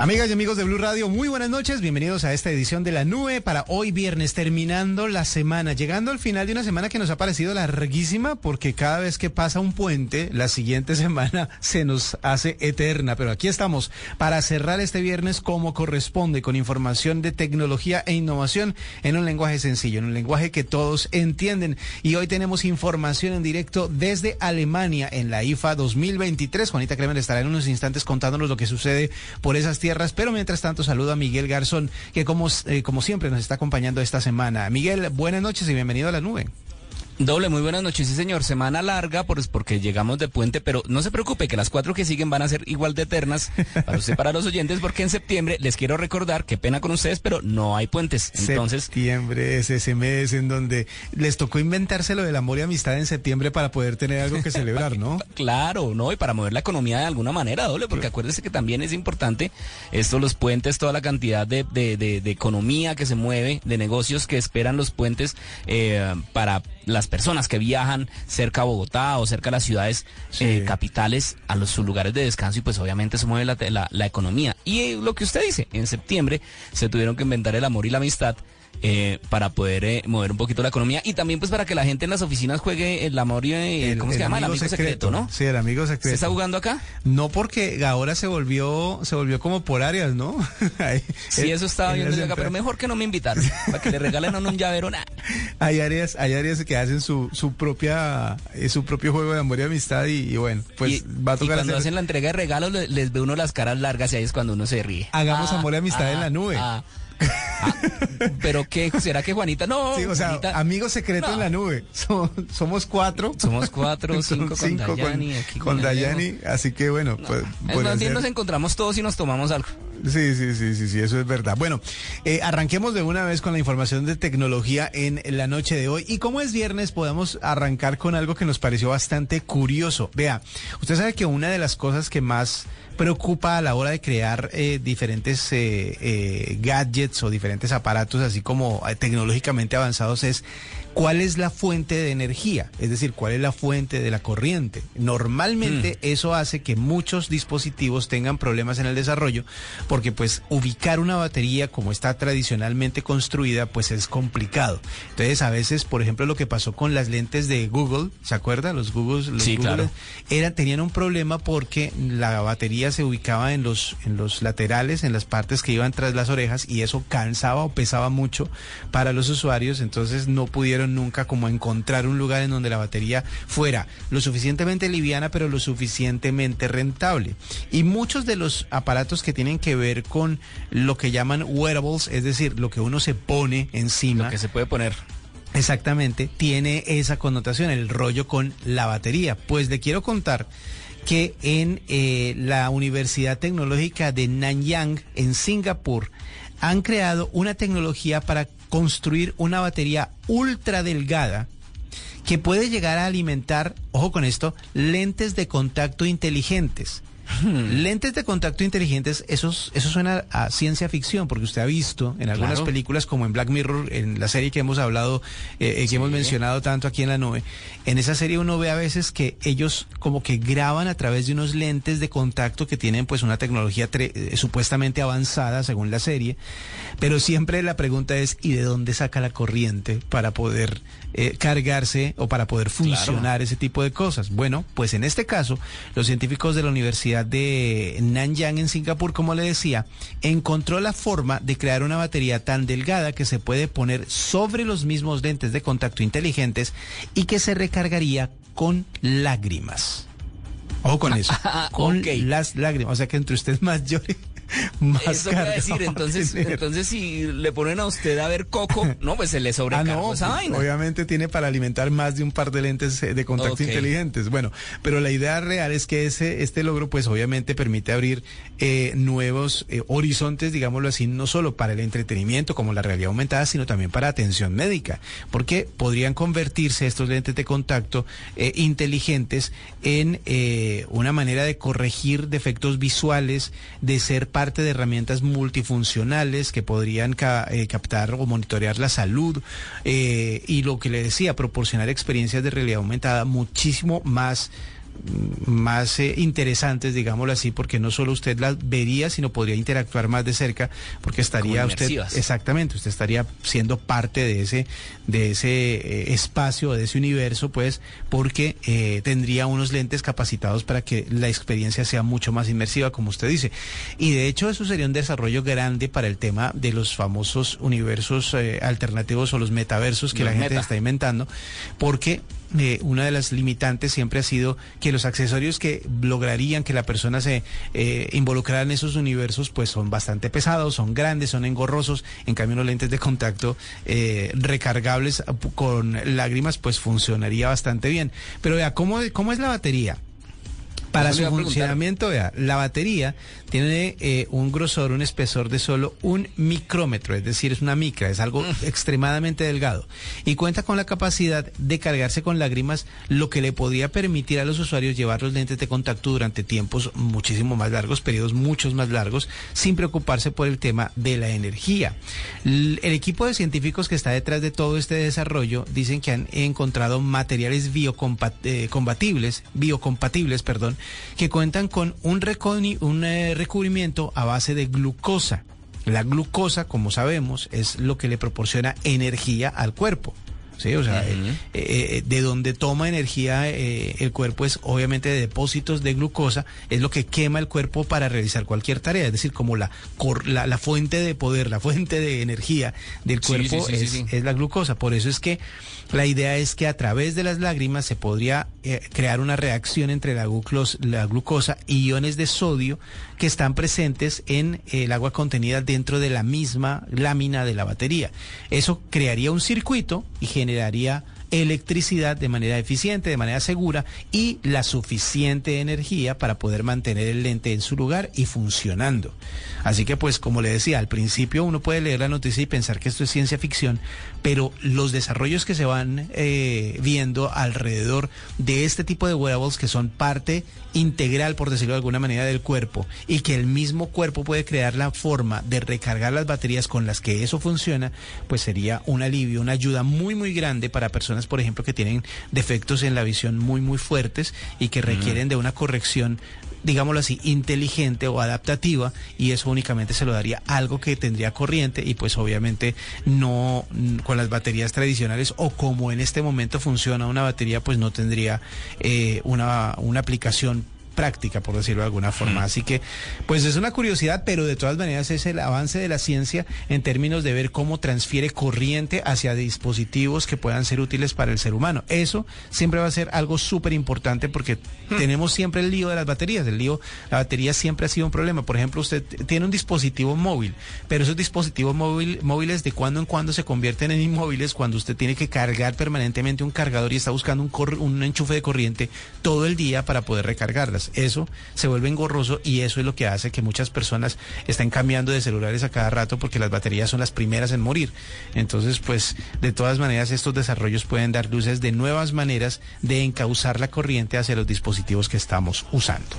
Amigas y amigos de Blue Radio, muy buenas noches, bienvenidos a esta edición de La Nube para hoy viernes, terminando la semana, llegando al final de una semana que nos ha parecido larguísima porque cada vez que pasa un puente, la siguiente semana se nos hace eterna, pero aquí estamos para cerrar este viernes como corresponde, con información de tecnología e innovación en un lenguaje sencillo, en un lenguaje que todos entienden. Y hoy tenemos información en directo desde Alemania en la IFA 2023. Juanita Kremer estará en unos instantes contándonos lo que sucede por esas tierras pero mientras tanto saludo a Miguel Garzón, que como, eh, como siempre nos está acompañando esta semana. Miguel, buenas noches y bienvenido a la nube. Doble, muy buenas noches, sí señor. Semana larga, pues porque llegamos de puente, pero no se preocupe que las cuatro que siguen van a ser igual de eternas para usted, para los oyentes, porque en septiembre les quiero recordar, qué pena con ustedes, pero no hay puentes. Entonces, septiembre es ese mes en donde les tocó inventarse lo del amor y amistad en septiembre para poder tener algo que celebrar, ¿no? claro, no, y para mover la economía de alguna manera, doble, porque acuérdese que también es importante esto, los puentes, toda la cantidad de, de, de, economía que se mueve, de negocios que esperan los puentes eh, para las personas que viajan cerca a Bogotá o cerca a las ciudades eh, capitales a los, sus lugares de descanso y pues obviamente se mueve la, la economía. Y eh, lo que usted dice, en septiembre se tuvieron que inventar el amor y la amistad eh, para poder eh, mover un poquito la economía y también pues para que la gente en las oficinas juegue el amor y eh, ¿cómo se llama? El amigo secreto, ¿no? Sí, el amigo secreto. ¿Se está jugando acá? No, porque ahora se volvió se volvió como por áreas, ¿no? sí, eso estaba viendo acá, pero mejor que no me invitaron para que le regalen a uno un llavero. nada Hay áreas, hay áreas que hacen su, su propia su propio juego de amor y amistad y, bueno, pues va a tocar y cuando hacen la entrega de regalos les, ve uno las caras largas y ahí es cuando uno se ríe. Hagamos ah, amor y amistad en la nube. Ah. Ah, pero qué, ¿será que Juanita no? Sí, o sea, amigo secreto en la nube. somos cuatro. Somos cuatro, cinco, cinco con Dayani. Con, Dayani, así que bueno, pues. Más bien nos encontramos todos y nos tomamos algo. Sí, sí, sí, sí, sí, eso es verdad. Bueno, eh, arranquemos de una vez con la información de tecnología en la noche de hoy. Y como es viernes, podemos arrancar con algo que nos pareció bastante curioso. Vea, usted sabe que una de las cosas que más preocupa a la hora de crear eh, diferentes eh, gadgets o diferentes aparatos, así como tecnológicamente avanzados, es cuál es la fuente de energía, es decir, cuál es la fuente de la corriente. Normalmente mm. eso hace que muchos dispositivos tengan problemas en el desarrollo porque pues ubicar una batería como está tradicionalmente construida pues es complicado. Entonces a veces, por ejemplo, lo que pasó con las lentes de Google, ¿se acuerda? Los Google, sí, claro. eran, tenían un problema porque la batería se ubicaba en los, en los laterales, en las partes que iban tras las orejas y eso cansaba o pesaba mucho para los usuarios, entonces no pudieron nunca como encontrar un lugar en donde la batería fuera lo suficientemente liviana pero lo suficientemente rentable. Y muchos de los aparatos que tienen que ver con lo que llaman wearables, es decir, lo que uno se pone encima. Lo que se puede poner. Exactamente, tiene esa connotación, el rollo con la batería. Pues le quiero contar que en eh, la Universidad Tecnológica de Nanyang, en Singapur, han creado una tecnología para construir una batería ultra delgada que puede llegar a alimentar, ojo con esto, lentes de contacto inteligentes. Hmm. Lentes de contacto inteligentes, eso, eso suena a ciencia ficción, porque usted ha visto en algunas películas, como en Black Mirror, en la serie que hemos hablado, eh, eh, que hemos mencionado tanto aquí en la nube, en esa serie uno ve a veces que ellos como que graban a través de unos lentes de contacto que tienen pues una tecnología eh, supuestamente avanzada según la serie, pero siempre la pregunta es, ¿y de dónde saca la corriente para poder cargarse o para poder funcionar ese tipo de cosas? Bueno, pues en este caso, los científicos de la Universidad de Nanyang en Singapur, como le decía, encontró la forma de crear una batería tan delgada que se puede poner sobre los mismos lentes de contacto inteligentes y que se recargaría con lágrimas. O con eso, con las lágrimas. O sea que entre ustedes más llore más Eso decir, entonces, entonces si le ponen a usted a ver coco, no, pues se le sobrecarga ah, esa pues, vaina. Obviamente tiene para alimentar más de un par de lentes eh, de contacto inteligentes. Bueno, pero la idea real es que ese, este logro, pues obviamente permite abrir eh, nuevos eh, horizontes, digámoslo así, no solo para el entretenimiento como la realidad aumentada, sino también para atención médica, porque podrían convertirse estos lentes de contacto inteligentes en una manera de corregir defectos visuales, de ser parte de herramientas multifuncionales que podrían eh, captar o monitorear la salud eh, y lo que le decía, proporcionar experiencias de realidad aumentada muchísimo más más eh, interesantes, digámoslo así, porque no solo usted las vería, sino podría interactuar más de cerca, porque estaría usted exactamente, usted estaría siendo parte de ese de ese eh, espacio, de ese universo, pues, porque eh, tendría unos lentes capacitados para que la experiencia sea mucho más inmersiva, como usted dice. Y de hecho eso sería un desarrollo grande para el tema de los famosos universos alternativos o los metaversos que la gente está inventando, porque eh, una de las limitantes siempre ha sido que los accesorios que lograrían que la persona se eh, involucrara en esos universos pues son bastante pesados, son grandes, son engorrosos, en cambio los lentes de contacto eh, recargables con lágrimas pues funcionaría bastante bien. Pero vea, ¿cómo, cómo es la batería? Para su funcionamiento, vea, la batería tiene eh, un grosor, un espesor de solo un micrómetro, es decir, es una micra, es algo mm. extremadamente delgado. Y cuenta con la capacidad de cargarse con lágrimas, lo que le podría permitir a los usuarios llevar los lentes de contacto durante tiempos muchísimo más largos, periodos muchos más largos, sin preocuparse por el tema de la energía. El, equipo de científicos que está detrás de todo este desarrollo dicen que han encontrado materiales biocompatibles, eh, biocompatibles, perdón, que cuentan con un, eh, recubrimiento a base de glucosa. La glucosa, como sabemos, es lo que le proporciona energía al cuerpo. ¿Sí? O sea, eh, eh, de donde toma energía el cuerpo es obviamente de depósitos de glucosa, es lo que quema el cuerpo para realizar cualquier tarea, es decir, como la, la, fuente de poder, la fuente de energía del cuerpo es, la glucosa. Por eso es que la idea es que a través de las lágrimas se podría eh, crear una reacción entre la, la, glucosa y iones de sodio que están presentes en el agua contenida dentro de la misma lámina de la batería. Eso crearía un circuito y generaría electricidad de manera eficiente, de manera segura y la suficiente energía para poder mantener el lente en su lugar y funcionando. Así que pues como le decía, al principio uno puede leer la noticia y pensar que esto es ciencia ficción, pero los desarrollos que se van eh, viendo alrededor de este tipo de wearables que son parte integral, por decirlo de alguna manera, del cuerpo y que el mismo cuerpo puede crear la forma de recargar las baterías con las que eso funciona, pues sería un alivio, una ayuda muy, muy grande para personas, por ejemplo, que tienen defectos en la visión muy, muy fuertes y que requieren de una corrección digámoslo así, inteligente o adaptativa y eso únicamente se lo daría algo que tendría corriente y pues obviamente no con las baterías tradicionales o como en este momento funciona una batería pues no tendría eh, una, una aplicación práctica, por decirlo de alguna forma. Así que, pues es una curiosidad, pero de todas maneras es el avance de la ciencia en términos de ver cómo transfiere corriente hacia dispositivos que puedan ser útiles para el ser humano. Eso siempre va a ser algo súper importante porque hmm. tenemos siempre el lío de las baterías. El lío, la batería siempre ha sido un problema. Por ejemplo, usted tiene un dispositivo móvil, pero esos dispositivos móvil, móviles de cuando en cuando se convierten en inmóviles cuando usted tiene que cargar permanentemente un cargador y está buscando un, un enchufe de corriente todo el día para poder recargarlas eso se vuelve engorroso y eso es lo que hace que muchas personas estén cambiando de celulares a cada rato porque las baterías son las primeras en morir. Entonces, pues, de todas maneras, estos desarrollos pueden dar luces de nuevas maneras de encauzar la corriente hacia los dispositivos que estamos usando.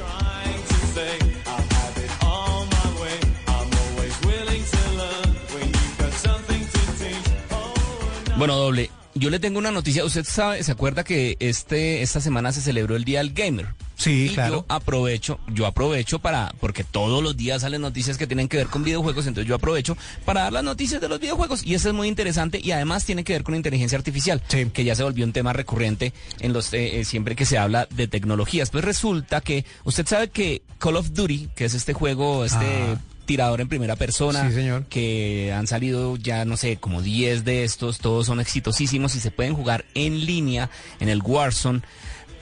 Bueno, doble, yo le tengo una noticia. Usted sabe, se acuerda que este esta semana se celebró el Día del Gamer. Sí, Y claro. Yo aprovecho, yo aprovecho para, porque todos los días salen noticias que tienen que ver con videojuegos, entonces yo aprovecho para dar las noticias de los videojuegos. Y eso es muy interesante y además tiene que ver con inteligencia artificial, Sí. que ya se volvió un tema recurrente en los eh, eh, siempre que se habla de tecnologías. Pues resulta que usted sabe que Call of Duty, que es este juego, este Ah. Tirador en primera persona, Sí, señor. que han salido ya, no sé, como 10 de estos, todos son exitosísimos y se pueden jugar en línea en el Warzone.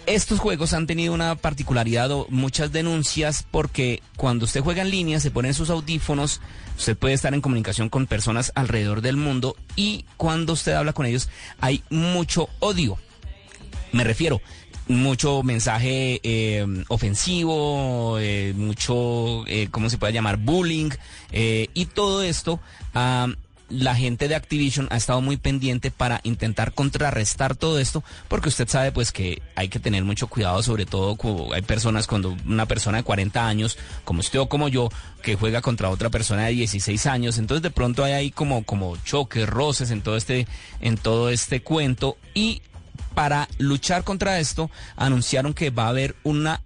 Estos juegos han tenido una particularidad o muchas denuncias porque cuando usted juega en línea se ponen sus audífonos, usted puede estar en comunicación con personas alrededor del mundo y cuando usted habla con ellos hay mucho odio. Me refiero, mucho mensaje eh, ofensivo, eh, mucho, eh, ¿cómo se puede llamar? Bullying. eh, y todo esto, la gente de Activision ha estado muy pendiente para intentar contrarrestar todo esto, porque usted sabe pues que hay que tener mucho cuidado, sobre todo cuando hay personas, cuando una persona de 40 años, como usted o como yo, que juega contra otra persona de 16 años, entonces de pronto hay ahí como, como choques, roces en todo este, en todo este cuento y para luchar contra esto, anunciaron que va a haber una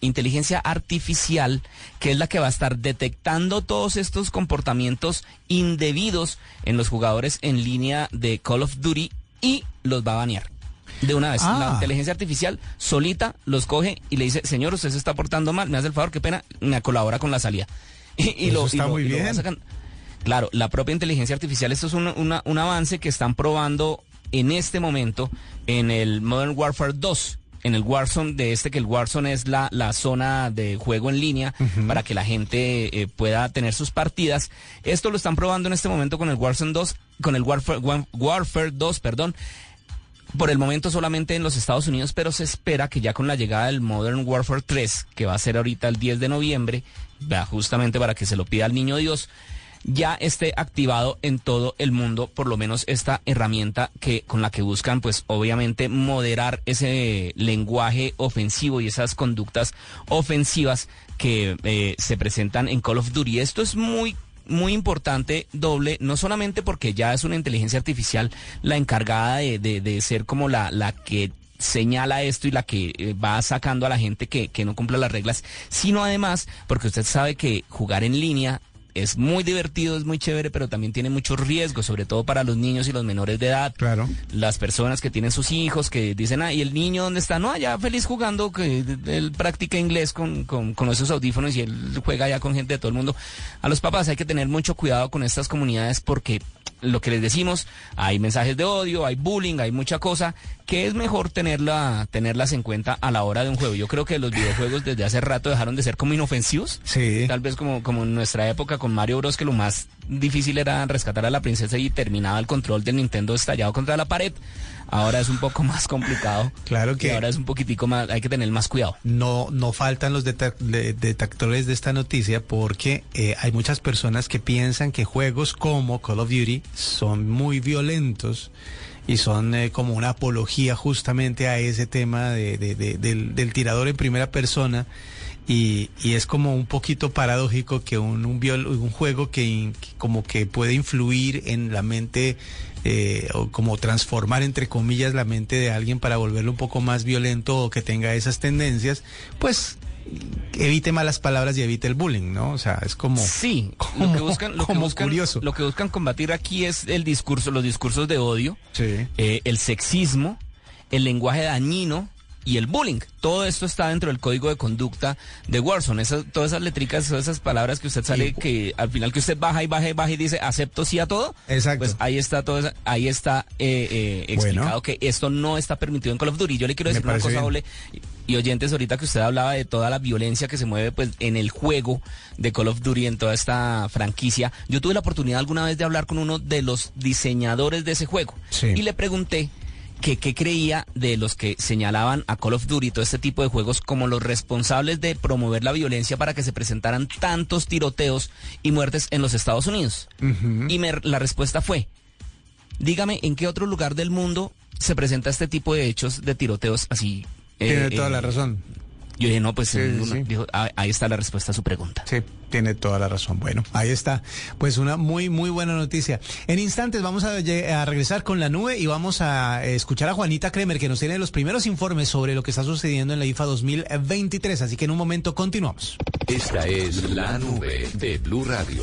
inteligencia artificial que es la que va a estar detectando todos estos comportamientos indebidos en los jugadores en línea de Call of Duty y los va a banear. De una vez, Ah. la inteligencia artificial solita los coge y le dice, señor, usted se está portando mal, me hace el favor, qué pena, me colabora con la salida. Y, y Eso lo, está lo- muy bien. Claro, la propia inteligencia artificial, esto es un, una- un avance que están probando en este momento en el Modern Warfare 2. En el Warzone, de este que el Warzone es la, la zona de juego en línea para que la gente eh, pueda tener sus partidas. Esto lo están probando en este momento con el Warzone 2, con el Warfare, War- Warfare 2, perdón. Por el momento solamente en los Estados Unidos, pero se espera que ya con la llegada del Modern Warfare 3, que va a ser ahorita el 10 de noviembre, justamente para que se lo pida al niño Dios, ya esté activado en todo el mundo, por lo menos esta herramienta que con la que buscan, pues obviamente moderar ese lenguaje ofensivo y esas conductas ofensivas que eh, se presentan en Call of Duty. Esto es muy muy importante, doble, no solamente porque ya es una inteligencia artificial la encargada de, de- ser como la, la que señala esto y la que eh, va sacando a la gente que, que no cumpla las reglas, sino además porque usted sabe que jugar en línea es muy divertido, es muy chévere, pero también tiene muchos riesgos, sobre todo para los niños y los menores de edad. Claro. Las personas que tienen sus hijos, que dicen, ah, ¿y el niño dónde está? No, allá feliz jugando, que él practica inglés con, con, con esos audífonos y él juega allá con gente de todo el mundo. A los papás hay que tener mucho cuidado con estas comunidades porque lo que les decimos, hay mensajes de odio, hay bullying, hay mucha cosa, que es mejor tenerla, tenerlas en cuenta a la hora de un juego. Yo creo que los videojuegos desde hace rato dejaron de ser como inofensivos. Sí. Tal vez como, como en nuestra época con Mario Bros, que lo más difícil era rescatar a la princesa y terminaba el control del Nintendo estallado contra la pared. Ahora es un poco más complicado. Claro Y que- ahora es un poquitico más, hay que tener más cuidado. No, no faltan los deta- de- detectores de esta noticia porque eh, hay muchas personas que piensan que juegos como Call of Duty son muy violentos y son eh, como una apología justamente a ese tema de- de- de- del, tirador en primera persona. Y, es como un poquito paradójico que un, un, viol- un juego que como que puede influir en la mente eh, o como transformar entre comillas la mente de alguien para volverlo un poco más violento o que tenga esas tendencias, pues evite malas palabras y evite el bullying, ¿no? O sea, es como Sí, lo que buscan, lo que buscan, curioso. lo que buscan combatir aquí es el discurso, los discursos de odio, Sí. eh, el sexismo, el lenguaje dañino y el bullying. Todo esto está dentro del código de conducta de Warzone. Esas, todas esas letricas, todas esas palabras que usted sale, que al final que usted baja y baja y baja y dice acepto sí a todo. Exacto. Pues ahí está todo, esa- ahí está eh, eh, explicado Bueno. que esto no está permitido en Call of Duty. Yo le quiero decir una cosa, doble. Y y oyentes, ahorita que usted hablaba de toda la violencia que se mueve pues en el juego de Call of Duty, en toda esta franquicia, yo tuve la oportunidad alguna vez de hablar con uno de los diseñadores de ese juego. Sí. Y le pregunté que qué creía de los que señalaban a Call of Duty, todo este tipo de juegos, como los responsables de promover la violencia para que se presentaran tantos tiroteos y muertes en los Estados Unidos. Y me- la respuesta fue, dígame, ¿en qué otro lugar del mundo se presenta este tipo de hechos de tiroteos así? Eh, Tiene toda eh, la razón. Yo dije, no, pues Dijo, ah, ahí está la respuesta a su pregunta. Sí, tiene toda la razón. Bueno, ahí está. Pues una muy, muy buena noticia. En instantes vamos a, a, regresar con la nube y vamos a escuchar a Juanita Kremer que nos tiene los primeros informes sobre lo que está sucediendo en la IFA 2023. Así que en un momento continuamos. Esta es la nube de Blue Radio.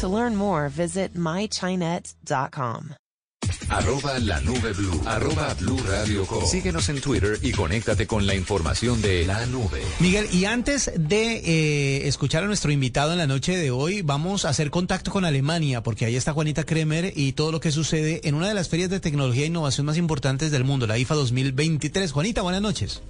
To learn more, visit mychinet.com. Arroba la nube blue. Arroba blue radio Síguenos en Twitter y conéctate con la información de la nube. Miguel, y antes de eh, escuchar a nuestro invitado en la noche de hoy, vamos a hacer contacto con Alemania, porque ahí está Juanita Kremer y todo lo que sucede en una de las ferias de tecnología e innovación más importantes del mundo, la IFA 2023. Juanita, buenas noches.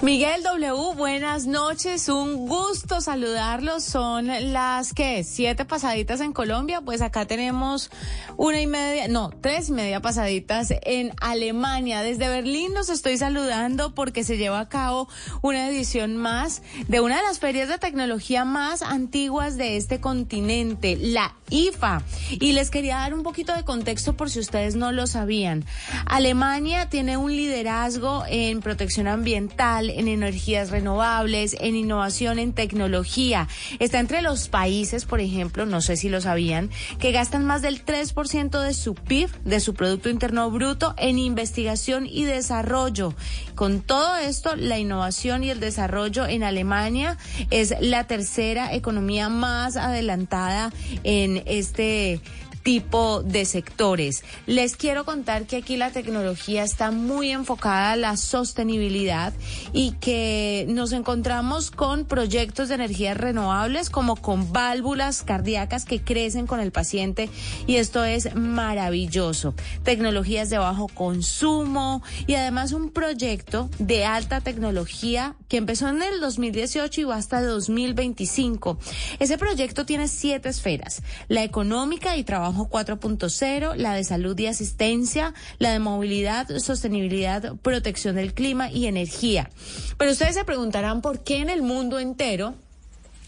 Miguel W, buenas noches, un gusto saludarlos. Son las que siete pasaditas en Colombia, pues acá tenemos una y media, no, tres y media pasaditas en Alemania. Desde Berlín los estoy saludando porque se lleva a cabo una edición más de una de las ferias de tecnología más antiguas de este continente, la IFA. Y les quería dar un poquito de contexto por si ustedes no lo sabían. Alemania tiene un liderazgo en protección ambiental, en energías renovables, en innovación, en tecnología. Está entre los países, por ejemplo, no sé si lo sabían, que gastan más del 3% de su PIB, de su Producto Interno Bruto, en investigación y desarrollo. Con todo esto, la innovación y el desarrollo en Alemania es la tercera economía más adelantada en este tipo de sectores. Les quiero contar que aquí la tecnología está muy enfocada a la sostenibilidad y que nos encontramos con proyectos de energías renovables como con válvulas cardíacas que crecen con el paciente y esto es maravilloso. Tecnologías de bajo consumo y además un proyecto de alta tecnología que empezó en el 2018 y va hasta 2025. Ese proyecto tiene siete esferas, la económica y trabajo 4.0, la de salud y asistencia, la de movilidad, sostenibilidad, protección del clima y energía. Pero ustedes se preguntarán por qué en el mundo entero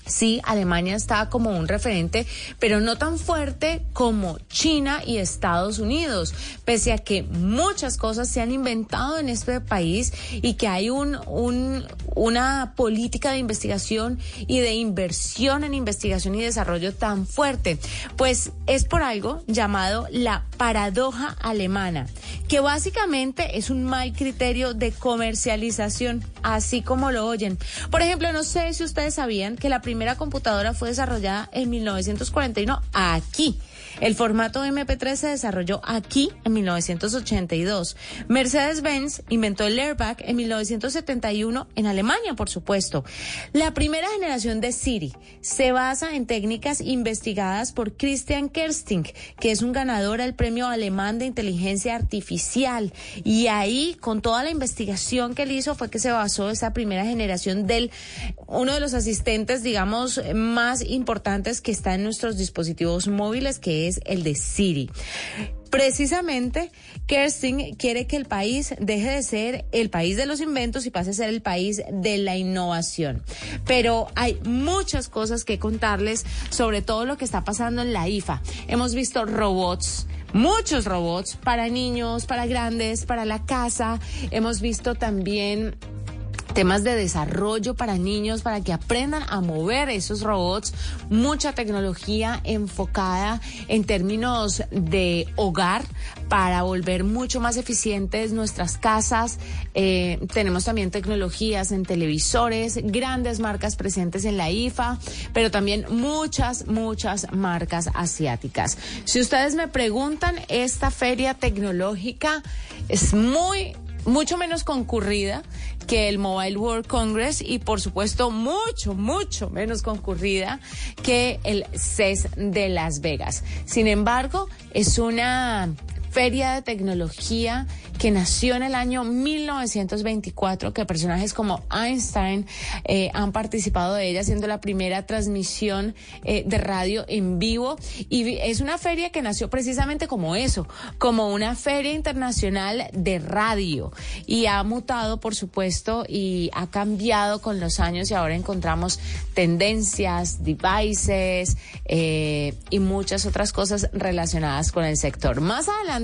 Sí, Alemania está como un referente, pero no tan fuerte como China y Estados Unidos, pese a que muchas cosas se han inventado en este país y que hay un, un, una política de investigación y de inversión en investigación y desarrollo tan fuerte. Pues es por algo llamado la paradoja alemana, que básicamente es un mal criterio de comercialización, así como lo oyen. Por ejemplo, no sé si ustedes sabían que la primera computadora fue desarrollada en 1941 aquí. El formato MP3 se desarrolló aquí en 1982. Mercedes-Benz inventó el airbag en 1971 en Alemania, por supuesto. La primera generación de Siri se basa en técnicas investigadas por Christian Kersting, que es un ganador al premio alemán de inteligencia artificial. Y ahí, con toda la investigación que él hizo, fue que se basó esa primera generación del uno de los asistentes, digamos, más importantes que está en nuestros dispositivos móviles, que es el de Siri. Precisamente, Kerstin quiere que el país deje de ser el país de los inventos y pase a ser el país de la innovación. Pero hay muchas cosas que contarles sobre todo lo que está pasando en la IFA. Hemos visto robots, muchos robots para niños, para grandes, para la casa. Hemos visto también temas de desarrollo para niños, para que aprendan a mover esos robots, mucha tecnología enfocada en términos de hogar para volver mucho más eficientes nuestras casas. Eh, tenemos también tecnologías en televisores, grandes marcas presentes en la IFA, pero también muchas, muchas marcas asiáticas. Si ustedes me preguntan, esta feria tecnológica es muy mucho menos concurrida que el Mobile World Congress y por supuesto mucho, mucho menos concurrida que el CES de Las Vegas. Sin embargo, es una feria de tecnología que nació en el año 1924, que personajes como Einstein eh, han participado de ella, siendo la primera transmisión eh, de radio en vivo. Y es una feria que nació precisamente como eso, como una feria internacional de radio. Y ha mutado, por supuesto, y ha cambiado con los años y ahora encontramos tendencias, devices eh, y muchas otras cosas relacionadas con el sector. Más adelante,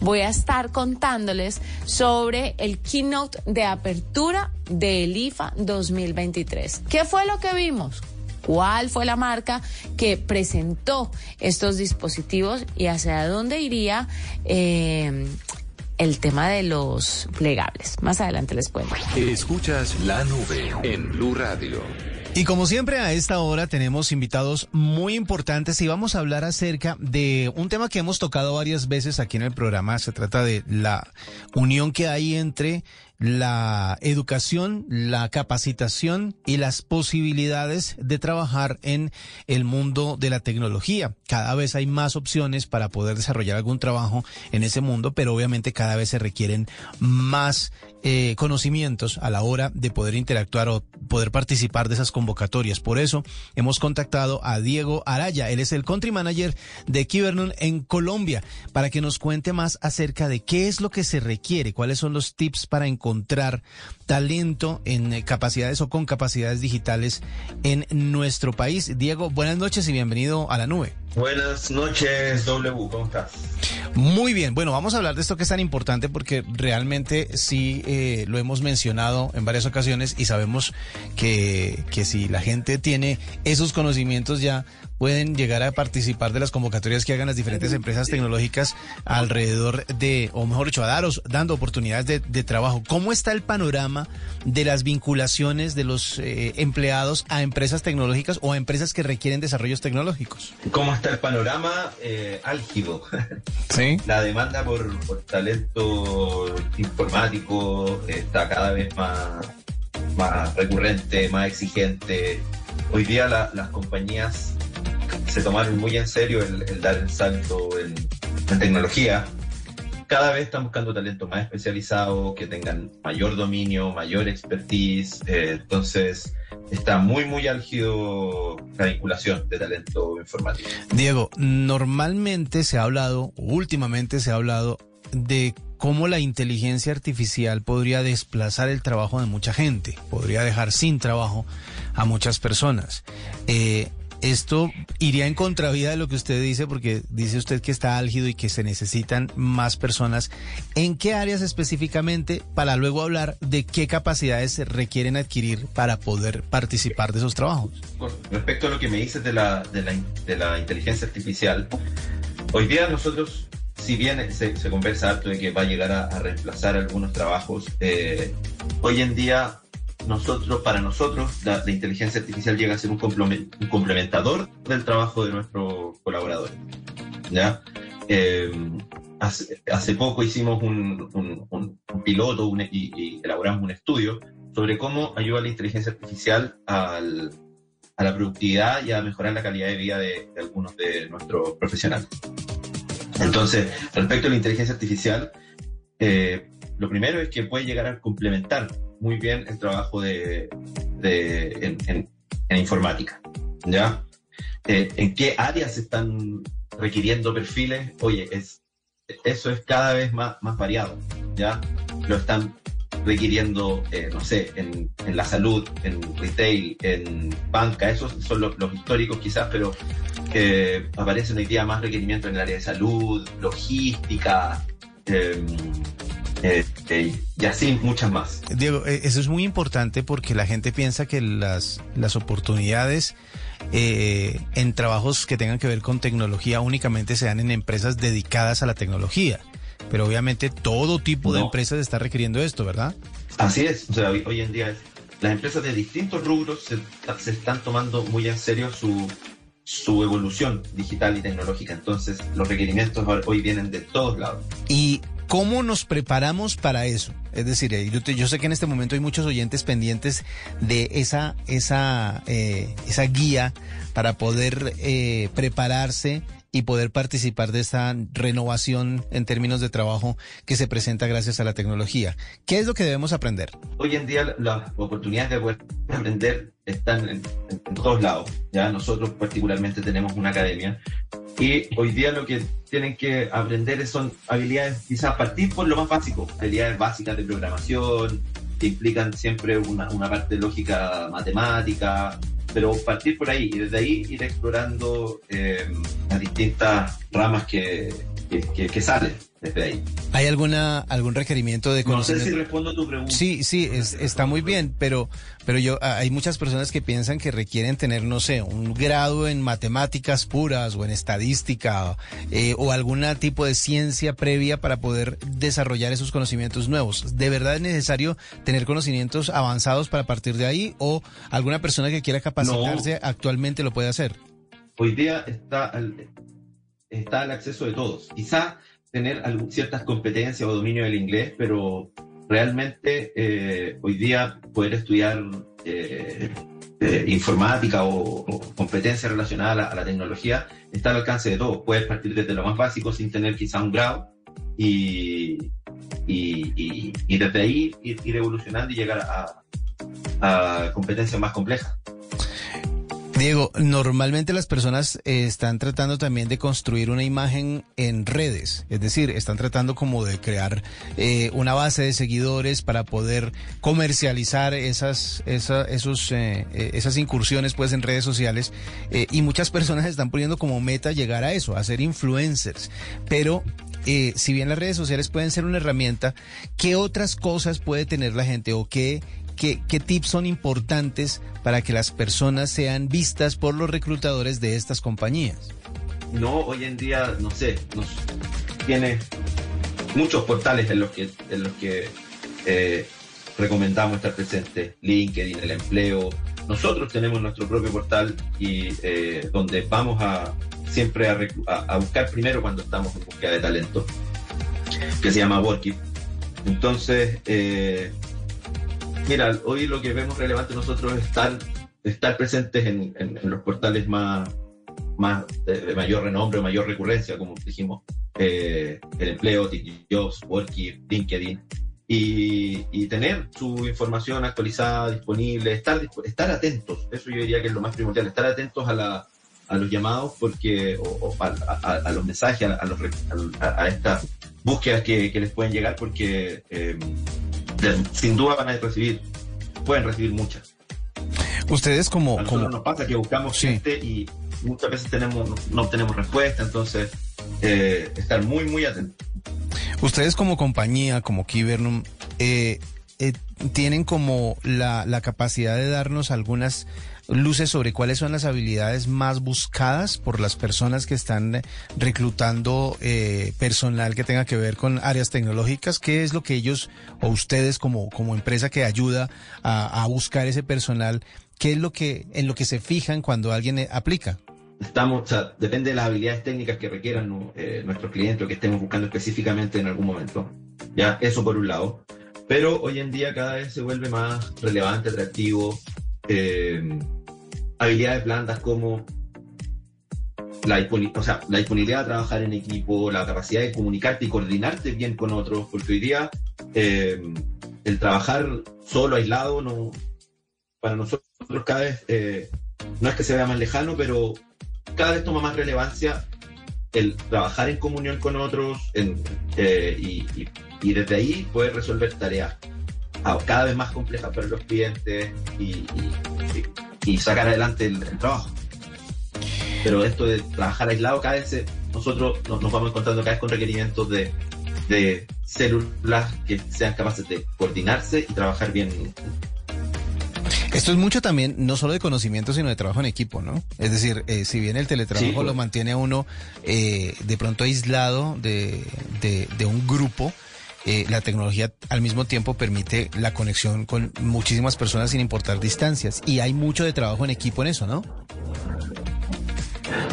voy a estar contándoles sobre el keynote de apertura del IFA 2023. ¿Qué fue lo que vimos? cuál fue la marca que presentó estos dispositivos y hacia dónde iría eh, el tema de los plegables. Más adelante les cuento. Escuchas la nube en Blue Radio. Y como siempre a esta hora tenemos invitados muy importantes y vamos a hablar acerca de un tema que hemos tocado varias veces aquí en el programa. Se trata de la unión que hay entre la educación, la capacitación y las posibilidades de trabajar en el mundo de la tecnología. Cada vez hay más opciones para poder desarrollar algún trabajo en ese mundo, pero obviamente cada vez se requieren más eh, conocimientos a la hora de poder interactuar o poder participar de esas convocatorias. Por eso hemos contactado a Diego Araya. Él es el country manager de Kivernon en Colombia para que nos cuente más acerca de qué es lo que se requiere, cuáles son los tips para encontrar talento en eh, capacidades o con capacidades digitales en nuestro país. Diego, buenas noches y bienvenido a la nube. Buenas noches, W, ¿cómo estás? Muy bien, bueno, vamos a hablar de esto que es tan importante porque realmente sí eh, lo hemos mencionado en varias ocasiones y sabemos que, que si la gente tiene esos conocimientos ya pueden llegar a participar de las convocatorias que hagan las diferentes empresas tecnológicas alrededor de, o mejor dicho, a daros, dando oportunidades de, trabajo. ¿Cómo está el panorama de las vinculaciones de los eh, empleados a empresas tecnológicas o a empresas que requieren desarrollos tecnológicos? ¿Cómo está el panorama? Eh, álgido. Sí. La demanda por, talento informático está cada vez más, más recurrente, más exigente. Hoy día las compañías se tomaron muy en serio el, dar el salto en, tecnología. Cada vez están buscando talento más especializado, que tengan mayor dominio, mayor expertise. Eh, entonces, está muy, muy álgido la vinculación de talento informático. Diego, normalmente se ha hablado, últimamente se ha hablado de cómo la inteligencia artificial podría desplazar el trabajo de mucha gente, podría dejar sin trabajo a muchas personas. Eh, esto iría en contravía de lo que usted dice, porque dice usted que está álgido y que se necesitan más personas. ¿En qué áreas específicamente para luego hablar de qué capacidades se requieren adquirir para poder participar de esos trabajos? respecto a lo que me dices de la, de la, de la inteligencia artificial, hoy día nosotros si bien se, conversa harto de que va a llegar a, reemplazar algunos trabajos, eh, hoy en día nosotros, para nosotros, la, inteligencia artificial llega a ser un, complementador del trabajo de nuestros colaboradores. ¿ya? Eh, hace, poco hicimos un, piloto y, elaboramos un estudio sobre cómo ayuda la inteligencia artificial a la productividad y a mejorar la calidad de vida de, algunos de nuestros profesionales. Entonces, respecto a la inteligencia artificial, eh, lo primero es que puede llegar a complementar muy bien el trabajo de, en, informática. ¿Ya? Eh, ¿En qué áreas están requiriendo perfiles? Oye, es, eso es cada vez más, más variado. ¿Ya? Lo están requiriendo, eh, no sé, en, la salud, en retail, en banca, esos son los, históricos quizás, pero eh, aparecen hoy día más requerimientos en el área de salud, logística, em, eh, y así muchas más. Diego, eh, eso es muy importante porque la gente piensa que las, las oportunidades eh, en trabajos que tengan que ver con tecnología únicamente se dan en empresas dedicadas a la tecnología. Pero obviamente todo tipo de empresas está requiriendo esto, ¿verdad? Así es. O sea, hoy, en día las empresas de distintos rubros se, se están tomando muy en serio su, su evolución digital y tecnológica. Entonces, los requerimientos hoy vienen de todos lados. Y ¿Cómo nos preparamos para eso? Es decir, eh, yo, sé que en este momento hay muchos oyentes pendientes de esa, esa, eh, esa guía para poder eh, prepararse y poder participar de esta renovación en términos de trabajo que se presenta gracias a la tecnología. ¿Qué es lo que debemos aprender? Hoy en día las oportunidades de aprender están en, todos lados. Ya nosotros particularmente tenemos una academia y hoy día lo que tienen que aprender son habilidades, quizás partir por lo más básico, habilidades básicas de programación, que implican siempre una, una parte lógica matemática, pero partir por ahí y desde ahí ir explorando eh, las distintas ramas que, que, salen desde ahí. ¿Hay alguna algún requerimiento de conocimiento? No sé si respondo a tu pregunta. Sí, sí, está muy bien, pero pero yo ah, hay muchas personas que piensan que requieren tener, no sé, un grado en matemáticas puras o en estadística eh, o algún tipo de ciencia previa para poder desarrollar esos conocimientos nuevos. ¿De verdad es necesario tener conocimientos avanzados para partir de ahí o alguna persona que quiera capacitarse actualmente lo puede hacer? Hoy día está está al acceso de todos. Quizá tener ciertas competencias o dominio del inglés, pero realmente eh, hoy día poder estudiar eh, eh, informática o, competencia relacionada a la, tecnología está al alcance de todos. Puedes partir desde lo más básico sin tener quizá un grado y, y, y, desde ahí ir, evolucionando y llegar a, a competencias más complejas. Diego, normalmente las personas eh, están tratando también de construir una imagen en redes, es decir, están tratando como de crear eh, una base de seguidores para poder comercializar esas, esos, eh, esas incursiones pues en redes sociales y muchas personas están poniendo como meta llegar a eso, a ser influencers, pero si bien las redes sociales pueden ser una herramienta, ¿qué otras cosas puede tener la gente o qué ¿Qué, tips son importantes para que las personas sean vistas por los reclutadores de estas compañías? No, hoy en día, no sé, nos tiene muchos portales en los que, en los que eh, recomendamos estar presentes, LinkedIn, el empleo. Nosotros tenemos nuestro propio portal y eh, donde vamos a siempre a, buscar primero cuando estamos en búsqueda de talento, que se llama Workit. Entonces, eh, Mira, hoy lo que vemos relevante nosotros es estar, presentes en, los portales más, más de, mayor renombre, mayor recurrencia, como dijimos, eh, el empleo, Jobs, Worky, LinkedIn, y, tener su información actualizada, disponible, estar, atentos, eso yo diría que es lo más primordial, estar atentos a, los llamados porque, o, a, los mensajes, a, los, a, estas búsquedas que, les pueden llegar porque... Eh, sin duda van a recibir, pueden recibir muchas. Ustedes como... A nosotros nos pasa que buscamos gente y muchas veces tenemos, no obtenemos respuesta, entonces eh, estar muy, muy atentos. Ustedes como compañía, como Kibernum, eh, eh, tienen como la, la capacidad de darnos algunas luces sobre cuáles son las habilidades más buscadas por las personas que están reclutando eh, personal que tenga que ver con áreas tecnológicas. ¿Qué es lo que ellos o ustedes como, como empresa que ayuda a, buscar ese personal, qué es lo que en lo que se fijan cuando alguien eh, aplica? Estamos, o sea, depende de las habilidades técnicas que requieran eh, nuestros clientes o que estemos buscando específicamente en algún momento. Ya, eso por un lado. Pero hoy en día cada vez se vuelve más relevante, atractivo. Eh, habilidades blandas como la, o sea, la disponibilidad a trabajar en equipo, la capacidad de comunicarte y coordinarte bien con otros, porque hoy día eh, el trabajar solo, aislado, no, para nosotros cada vez, eh, no es que se vea más lejano, pero cada vez toma más relevancia el trabajar en comunión con otros eh, y, desde ahí poder resolver tareas cada vez más complejas para los clientes y sacar adelante el, trabajo. Pero esto de trabajar aislado, cada vez nosotros nos, vamos encontrando cada vez con requerimientos de, de células que sean capaces de coordinarse y trabajar bien esto es mucho también, no solo de conocimiento, sino de trabajo en equipo, ¿no? Es decir, eh, si bien el teletrabajo Sí. lo mantiene a uno eh, de pronto aislado de, de, de un grupo, eh, la tecnología al mismo tiempo permite la conexión con muchísimas personas sin importar distancias. Y hay mucho de trabajo en equipo en eso, ¿no?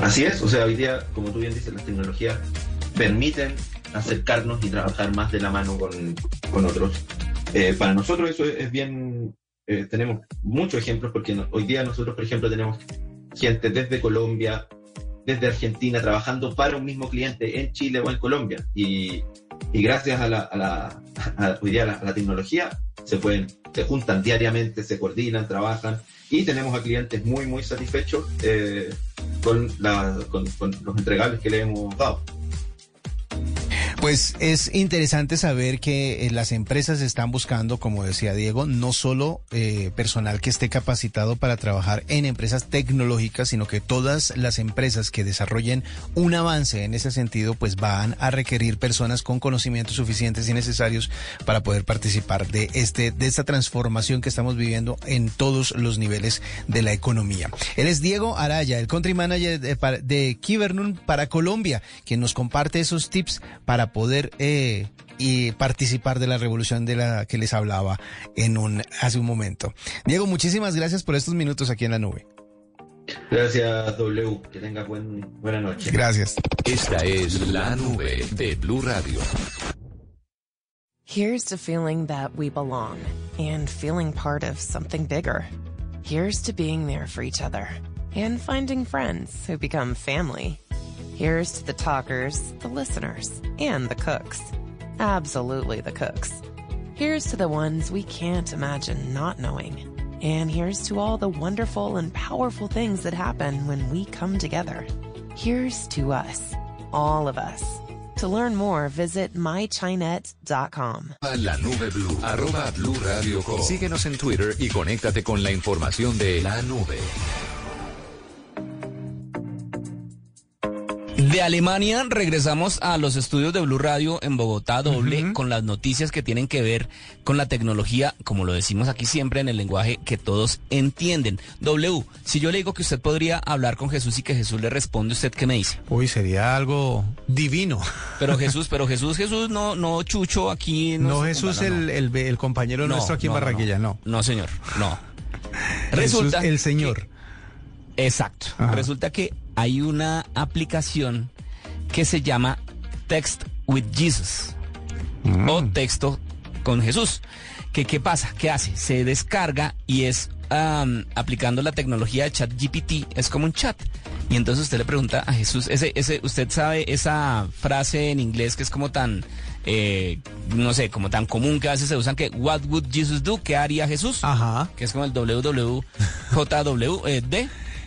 Así es, o sea, hoy día, como tú bien dices, las tecnologías permiten acercarnos y trabajar más de la mano con, con otros. Eh, para nosotros eso es, bien, eh, tenemos muchos ejemplos porque hoy día nosotros, por ejemplo, tenemos gente desde Colombia, desde Argentina, trabajando para un mismo cliente en Chile o en Colombia. Y, y gracias a la, a la, a- la, tecnología se pueden, se juntan diariamente, se coordinan, trabajan y tenemos a clientes muy, muy satisfechos eh, con, la, con los entregables que le hemos dado. Pues es interesante saber que eh, las empresas están buscando, como decía Diego, no solo eh, personal que esté capacitado para trabajar en empresas tecnológicas, sino que todas las empresas que desarrollen un avance en ese sentido, pues van a requerir personas con conocimientos suficientes y necesarios para poder participar de este de esta transformación que estamos viviendo en todos los niveles de la economía. Él es Diego Araya, el country manager de, de Kibernum para Colombia, quien nos comparte esos tips para poder eh, y participar de la revolución de la que les hablaba en un hace un momento. Diego, muchísimas gracias por estos minutos aquí en la nube. Gracias, W. Que tengas buen, buena noche. Gracias. Esta es la nube de Blue Radio. Here's to feeling that we belong and feeling part of something bigger. Here's to being there for each other and finding friends who become family. Here's to the talkers, the listeners, and the cooks. Absolutely the cooks. Here's to the ones we can't imagine not knowing. And here's to all the wonderful and powerful things that happen when we come together. Here's to us, all of us. To learn more, visit mychinet.com. La nube blue. Arroba Blue Radio Co. Síguenos en Twitter y conéctate con la información de la nube. De Alemania regresamos a los estudios de Blue Radio en Bogotá doble con las noticias que tienen que ver con la tecnología, como lo decimos aquí siempre en el lenguaje que todos entienden. W, si yo le digo que usted podría hablar con Jesús y que Jesús le responde, ¿usted qué me dice? Uy, sería algo divino. Pero Jesús, pero Jesús, Jesús, no, no Chucho aquí. No, se Jesús, el, el, el compañero No, nuestro aquí en no, no, Barranquilla, no. No, señor, no. Jesús, Resulta el Señor. Exacto. Ajá. Resulta que hay una aplicación que se llama Text with Jesus o texto con Jesús. ¿Qué, ¿Qué pasa? ¿Qué hace? Se descarga y es am, aplicando la tecnología de chat GPT, es como un chat. Y entonces usted le pregunta a Jesús, ese, ese, usted sabe esa frase en inglés que es como tan, eh, no sé, como tan común que a veces se usan que, what would Jesus do? ¿Qué haría Jesús? Ajá. que es como el WWJWD.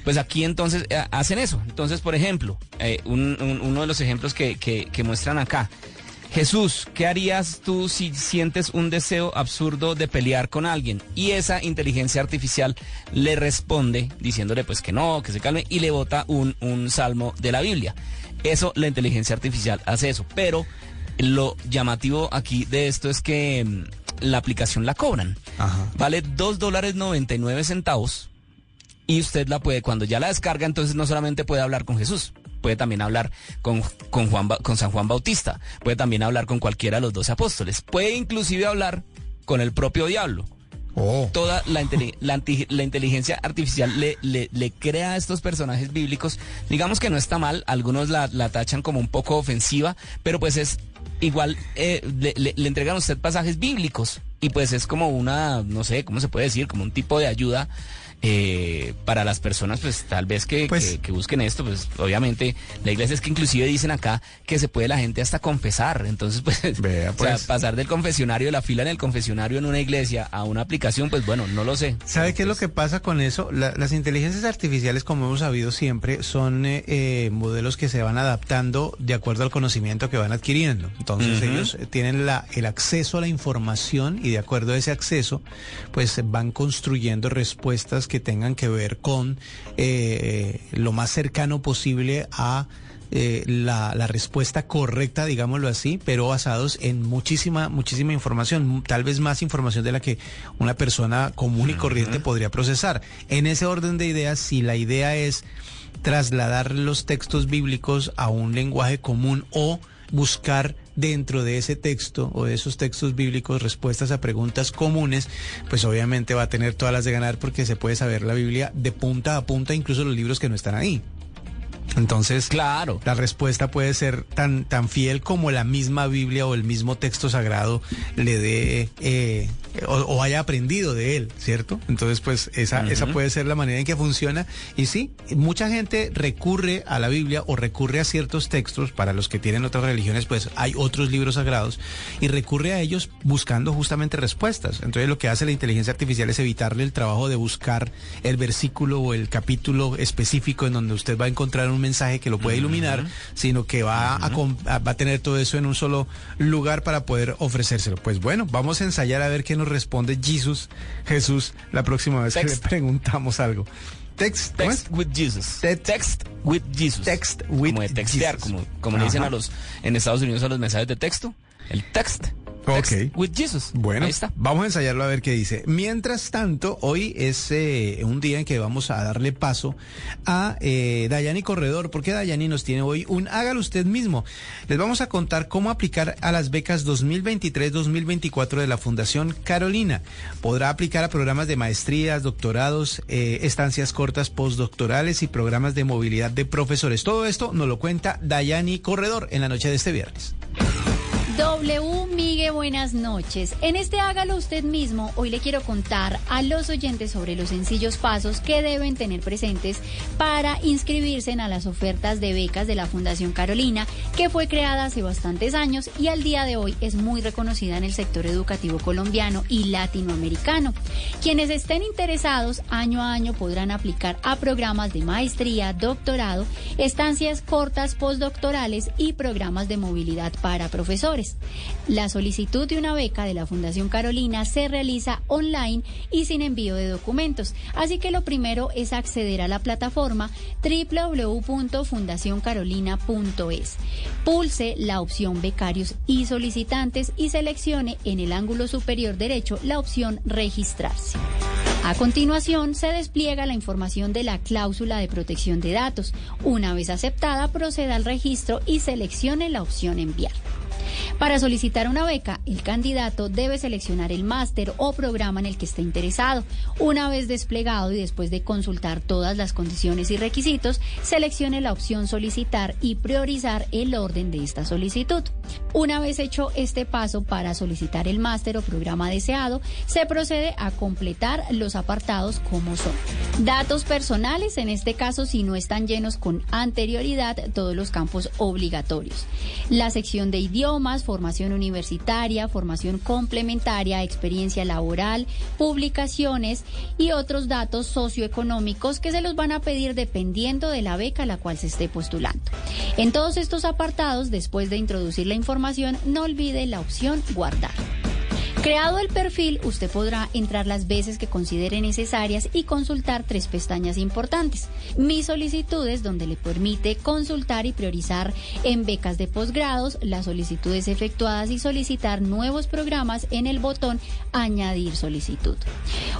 Pues aquí entonces eh, hacen eso. Entonces, por ejemplo, eh, un- un- uno de los ejemplos que, que- que muestran acá. Jesús, ¿qué harías tú si sientes un deseo absurdo de pelear con alguien? Y esa inteligencia artificial le responde diciéndole pues que no, que se calme y le bota un, un salmo de la Biblia. Eso, la inteligencia artificial hace eso. Pero lo llamativo aquí de esto es que mm, la aplicación la cobran. Ajá. Vale dos dólares 99 centavos y usted la puede, cuando ya la descarga, entonces no solamente puede hablar con Jesús, puede también hablar con, con, Juan, con San Juan Bautista, puede también hablar con cualquiera de los doce apóstoles, puede inclusive hablar con el propio diablo. Oh. Toda la, la, inteligencia artificial le, le, le crea a estos personajes bíblicos. Digamos que no está mal, algunos la, la tachan como un poco ofensiva, pero pues es igual, eh, le, le- le entregan a usted pasajes bíblicos y pues es como una, no sé, ¿cómo se puede decir? Como un tipo de ayuda eh, para las personas, pues tal vez que, Pues- que, que busquen esto, pues obviamente la iglesia es que inclusive dicen acá que se puede la gente hasta confesar, entonces pues, Vea, o sea, pues. pasar del confesionario, de la fila en el confesionario en una iglesia a una aplicación, pues bueno, no lo sé. ¿Sabe qué es lo que pasa con eso? La- las inteligencias artificiales, como hemos sabido siempre, son eh, eh, modelos que se van adaptando de acuerdo al conocimiento que van adquiriendo. Entonces ellos eh, tienen la, el acceso a la información y de acuerdo a ese acceso, pues van construyendo respuestas que tengan que ver con eh, lo más cercano posible a eh, la, la, respuesta correcta, digámoslo así, pero basados en muchísima, muchísima información, tal vez más información de la que una persona común y corriente podría procesar. En ese orden de ideas, si la idea es trasladar los textos bíblicos a un lenguaje común o buscar dentro de ese texto o de esos textos bíblicos respuestas a preguntas comunes, pues obviamente va a tener todas las de ganar porque se puede saber la Biblia de punta a punta, incluso los libros que no están ahí. Entonces, claro. la respuesta puede ser tan, tan fiel como la misma Biblia o el mismo texto sagrado le dé eh, o, haya aprendido de él, ¿cierto? Entonces, pues esa, esa puede ser la manera en que funciona. Y sí, mucha gente recurre a la Biblia o recurre a ciertos textos, para los que tienen otras religiones, pues hay otros libros sagrados, y recurre a ellos buscando justamente respuestas. Entonces, lo que hace la inteligencia artificial es evitarle el trabajo de buscar el versículo o el capítulo específico en donde usted va a encontrar un mensaje que lo puede iluminar, sino que va, a, va a tener todo eso en un solo lugar para poder ofrecérselo. Pues bueno, vamos a ensayar a ver qué nos responde Jesus, Jesús, la próxima vez que le preguntamos algo. Text, with Jesus. text with Jesus. Text with como de textear, como, como le dicen a los en Estados Unidos a los mensajes de texto. El text Ok. With Jesus. Bueno, está. vamos a ensayarlo a ver qué dice. Mientras tanto, hoy es eh, un día en que vamos a darle paso a eh, Dayani Corredor, porque Dayani nos tiene hoy un hágalo usted mismo. Les vamos a contar cómo aplicar a las becas 2023-2024 de la Fundación Carolina. Podrá aplicar a programas de maestrías, doctorados, eh, estancias cortas postdoctorales y programas de movilidad de profesores. Todo esto nos lo cuenta Dayani Corredor en la noche de este viernes. W. Migue, buenas noches. En este Hágalo usted mismo, hoy le quiero contar a los oyentes sobre los sencillos pasos que deben tener presentes para inscribirse en a las ofertas de becas de la Fundación Carolina, que fue creada hace bastantes años y al día de hoy es muy reconocida en el sector educativo colombiano y latinoamericano. Quienes estén interesados año a año podrán aplicar a programas de maestría, doctorado, estancias cortas postdoctorales y programas de movilidad para profesores. La solicitud de una beca de la Fundación Carolina se realiza online y sin envío de documentos. Así que lo primero es acceder a la plataforma www.fundacioncarolina.es. Pulse la opción becarios y solicitantes y seleccione en el ángulo superior derecho la opción registrarse. A continuación, se despliega la información de la cláusula de protección de datos. Una vez aceptada, proceda al registro y seleccione la opción enviar. Para solicitar una beca, el candidato debe seleccionar el máster o programa en el que esté interesado. Una vez desplegado y después de consultar todas las condiciones y requisitos, seleccione la opción solicitar y priorizar el orden de esta solicitud. Una vez hecho este paso para solicitar el máster o programa deseado, se procede a completar los apartados como son. Datos personales, en este caso si no están llenos con anterioridad todos los campos obligatorios. La sección de idiomas, formación universitaria, formación complementaria, experiencia laboral, publicaciones y otros datos socioeconómicos que se los van a pedir dependiendo de la beca a la cual se esté postulando. En todos estos apartados, después de introducir la información, no olvide la opción guardar. Creado el perfil, usted podrá entrar las veces que considere necesarias y consultar tres pestañas importantes. Mis solicitudes, donde le permite consultar y priorizar en becas de posgrados, las solicitudes efectuadas y solicitar nuevos programas en el botón Añadir solicitud.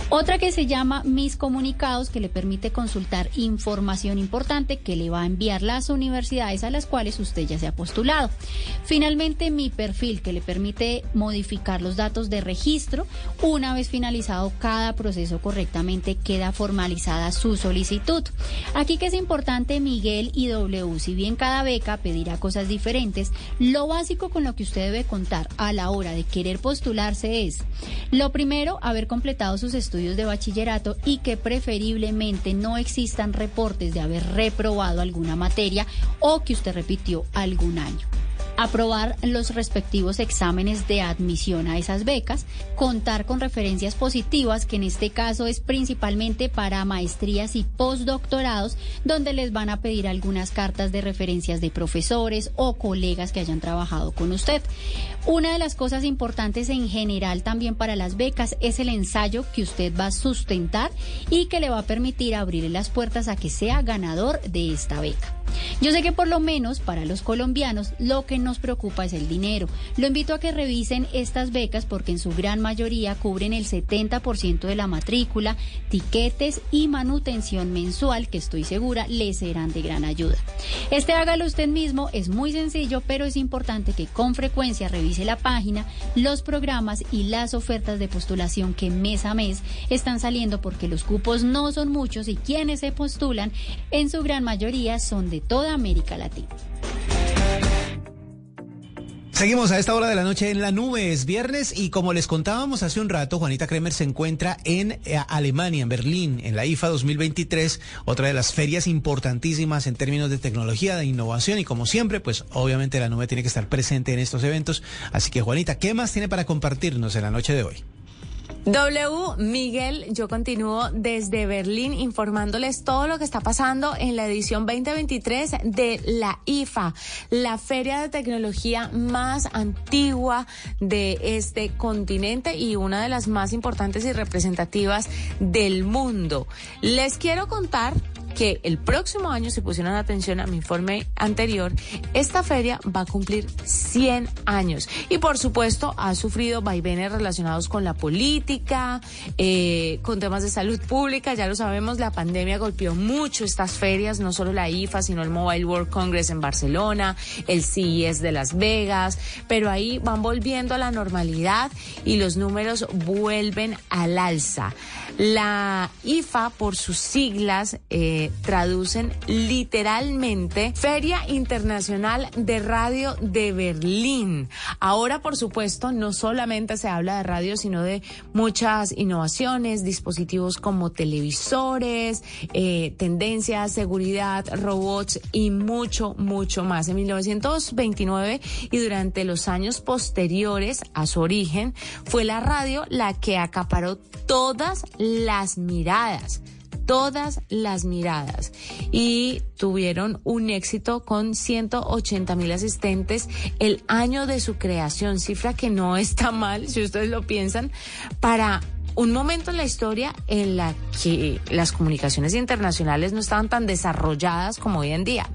Otra que se llama Mis comunicados, que le permite consultar información importante que le va a enviar las universidades a las cuales usted ya se ha postulado. Finalmente, mi perfil, que le permite modificar los datos de registro. Una vez finalizado cada proceso correctamente, queda formalizada su solicitud. Aquí que es importante, Miguel y W, si bien cada beca pedirá cosas diferentes, lo básico con lo que usted debe contar a la hora de querer postularse es, lo primero, haber completado sus estudios de bachillerato y que preferiblemente no existan reportes de haber reprobado alguna materia o que usted repitió algún año. Aprobar los respectivos exámenes de admisión a esas becas, contar con referencias positivas, que en este caso es principalmente para maestrías y postdoctorados, donde les van a pedir algunas cartas de referencias de profesores o colegas que hayan trabajado con usted. Una de las cosas importantes en general también para las becas es el ensayo que usted va a sustentar y que le va a permitir abrir las puertas a que sea ganador de esta beca. Yo sé que por lo menos para los colombianos lo que nos preocupa es el dinero. Lo invito a que revisen estas becas porque en su gran mayoría cubren el 70% de la matrícula, tiquetes y manutención mensual que estoy segura les serán de gran ayuda. Este hágalo usted mismo, es muy sencillo, pero es importante que con frecuencia revise la página, los programas y las ofertas de postulación que mes a mes están saliendo porque los cupos no son muchos y quienes se postulan en su gran mayoría son de toda América Latina. Seguimos a esta hora de la noche en la nube, es viernes y como les contábamos hace un rato, Juanita Kremer se encuentra en eh, Alemania, en Berlín, en la IFA 2023, otra de las ferias importantísimas en términos de tecnología, de innovación y como siempre, pues obviamente la nube tiene que estar presente en estos eventos. Así que Juanita, ¿qué más tiene para compartirnos en la noche de hoy? W, Miguel, yo continúo desde Berlín informándoles todo lo que está pasando en la edición 2023 de la IFA, la feria de tecnología más antigua de este continente y una de las más importantes y representativas del mundo. Les quiero contar que el próximo año, si pusieron atención a mi informe anterior, esta feria va a cumplir 100 años. Y por supuesto ha sufrido vaivenes relacionados con la política, eh, con temas de salud pública. Ya lo sabemos, la pandemia golpeó mucho estas ferias, no solo la IFA, sino el Mobile World Congress en Barcelona, el CES de Las Vegas, pero ahí van volviendo a la normalidad y los números vuelven al alza. La IFA, por sus siglas, eh, traducen literalmente Feria Internacional de Radio de Berlín. Ahora, por supuesto, no solamente se habla de radio, sino de muchas innovaciones, dispositivos como televisores, eh, tendencias, seguridad, robots y mucho, mucho más. En 1929 y durante los años posteriores a su origen, fue la radio la que acaparó todas las miradas todas las miradas y tuvieron un éxito con 180 mil asistentes el año de su creación, cifra que no está mal si ustedes lo piensan, para un momento en la historia en la que las comunicaciones internacionales no estaban tan desarrolladas como hoy en día.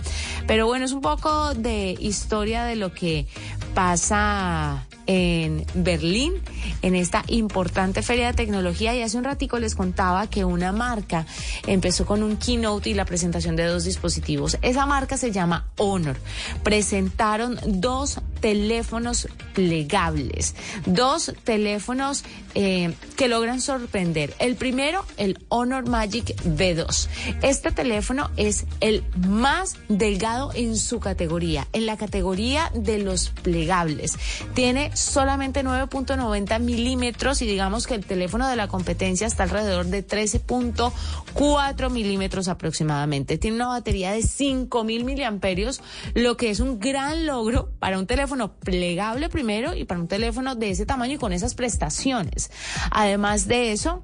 Pero bueno, es un poco de historia de lo que pasa en Berlín, en esta importante feria de tecnología. Y hace un ratico les contaba que una marca empezó con un keynote y la presentación de dos dispositivos. Esa marca se llama Honor. Presentaron dos teléfonos plegables, dos teléfonos eh, que logran sorprender. El primero, el Honor Magic V2. Este teléfono es el más delgado en su categoría, en la categoría de los plegables. Tiene solamente 9.90 milímetros y digamos que el teléfono de la competencia está alrededor de 13.4 milímetros aproximadamente. Tiene una batería de 5.000 miliamperios, lo que es un gran logro para un teléfono plegable primero y para un teléfono de ese tamaño y con esas prestaciones. Además de eso,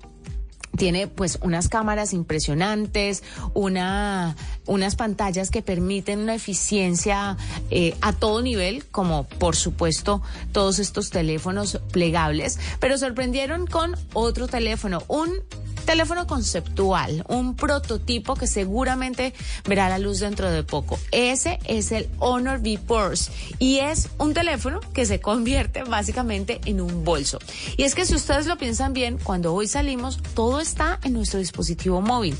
tiene pues unas cámaras impresionantes, una, unas pantallas que permiten una eficiencia eh, a todo nivel, como por supuesto todos estos teléfonos plegables, pero sorprendieron con otro teléfono, un teléfono conceptual, un prototipo que seguramente verá la luz dentro de poco. Ese es el Honor V Purse y es un teléfono que se convierte básicamente en un bolso. Y es que si ustedes lo piensan bien, cuando hoy salimos, todo está en nuestro dispositivo móvil.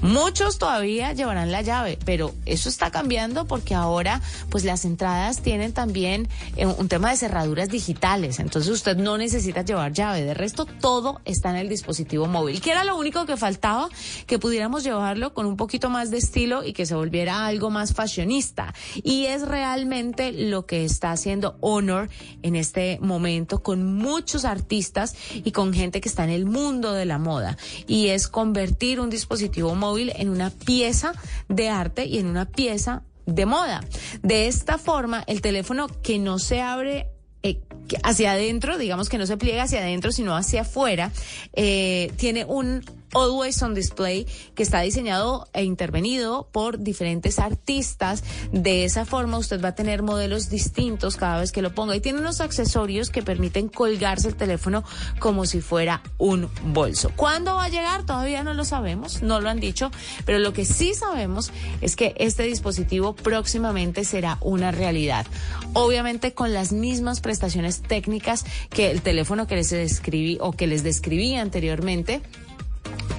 Muchos todavía llevarán la llave, pero eso está cambiando porque ahora pues las entradas tienen también eh, un tema de cerraduras digitales. Entonces usted no necesita llevar llave. De resto, todo está en el dispositivo móvil. ¿Qué único que faltaba, que pudiéramos llevarlo con un poquito más de estilo y que se volviera algo más fashionista. Y es realmente lo que está haciendo Honor en este momento con muchos artistas y con gente que está en el mundo de la moda. Y es convertir un dispositivo móvil en una pieza de arte y en una pieza de moda. De esta forma, el teléfono que no se abre eh, hacia adentro, digamos que no se pliega hacia adentro, sino hacia afuera, eh, tiene un Always on Display, que está diseñado e intervenido por diferentes artistas. De esa forma usted va a tener modelos distintos cada vez que lo ponga y tiene unos accesorios que permiten colgarse el teléfono como si fuera un bolso. ¿Cuándo va a llegar? Todavía no lo sabemos, no lo han dicho, pero lo que sí sabemos es que este dispositivo próximamente será una realidad. Obviamente con las mismas prestaciones técnicas que el teléfono que les describí o que les describí anteriormente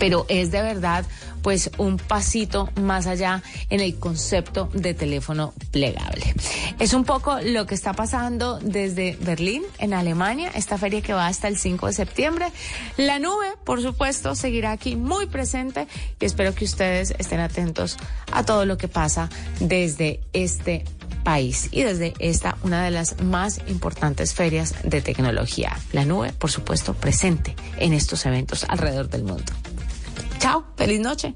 pero es de verdad pues un pasito más allá en el concepto de teléfono plegable. Es un poco lo que está pasando desde Berlín, en Alemania, esta feria que va hasta el 5 de septiembre. La nube, por supuesto, seguirá aquí muy presente y espero que ustedes estén atentos a todo lo que pasa desde este país y desde esta una de las más importantes ferias de tecnología. La nube, por supuesto, presente en estos eventos alrededor del mundo. Chao, feliz noche.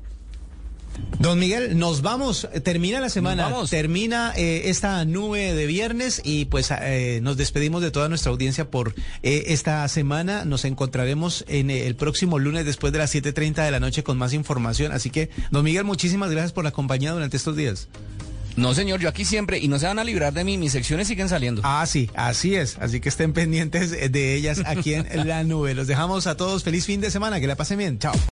Don Miguel, nos vamos, termina la semana, termina eh, esta nube de viernes y pues eh, nos despedimos de toda nuestra audiencia por eh, esta semana. Nos encontraremos en el próximo lunes después de las 7.30 de la noche con más información. Así que, don Miguel, muchísimas gracias por la compañía durante estos días. No, señor, yo aquí siempre, y no se van a librar de mí, mis secciones siguen saliendo. Ah, sí, así es. Así que estén pendientes de ellas aquí en la nube. Los dejamos a todos. Feliz fin de semana, que la pasen bien. Chao.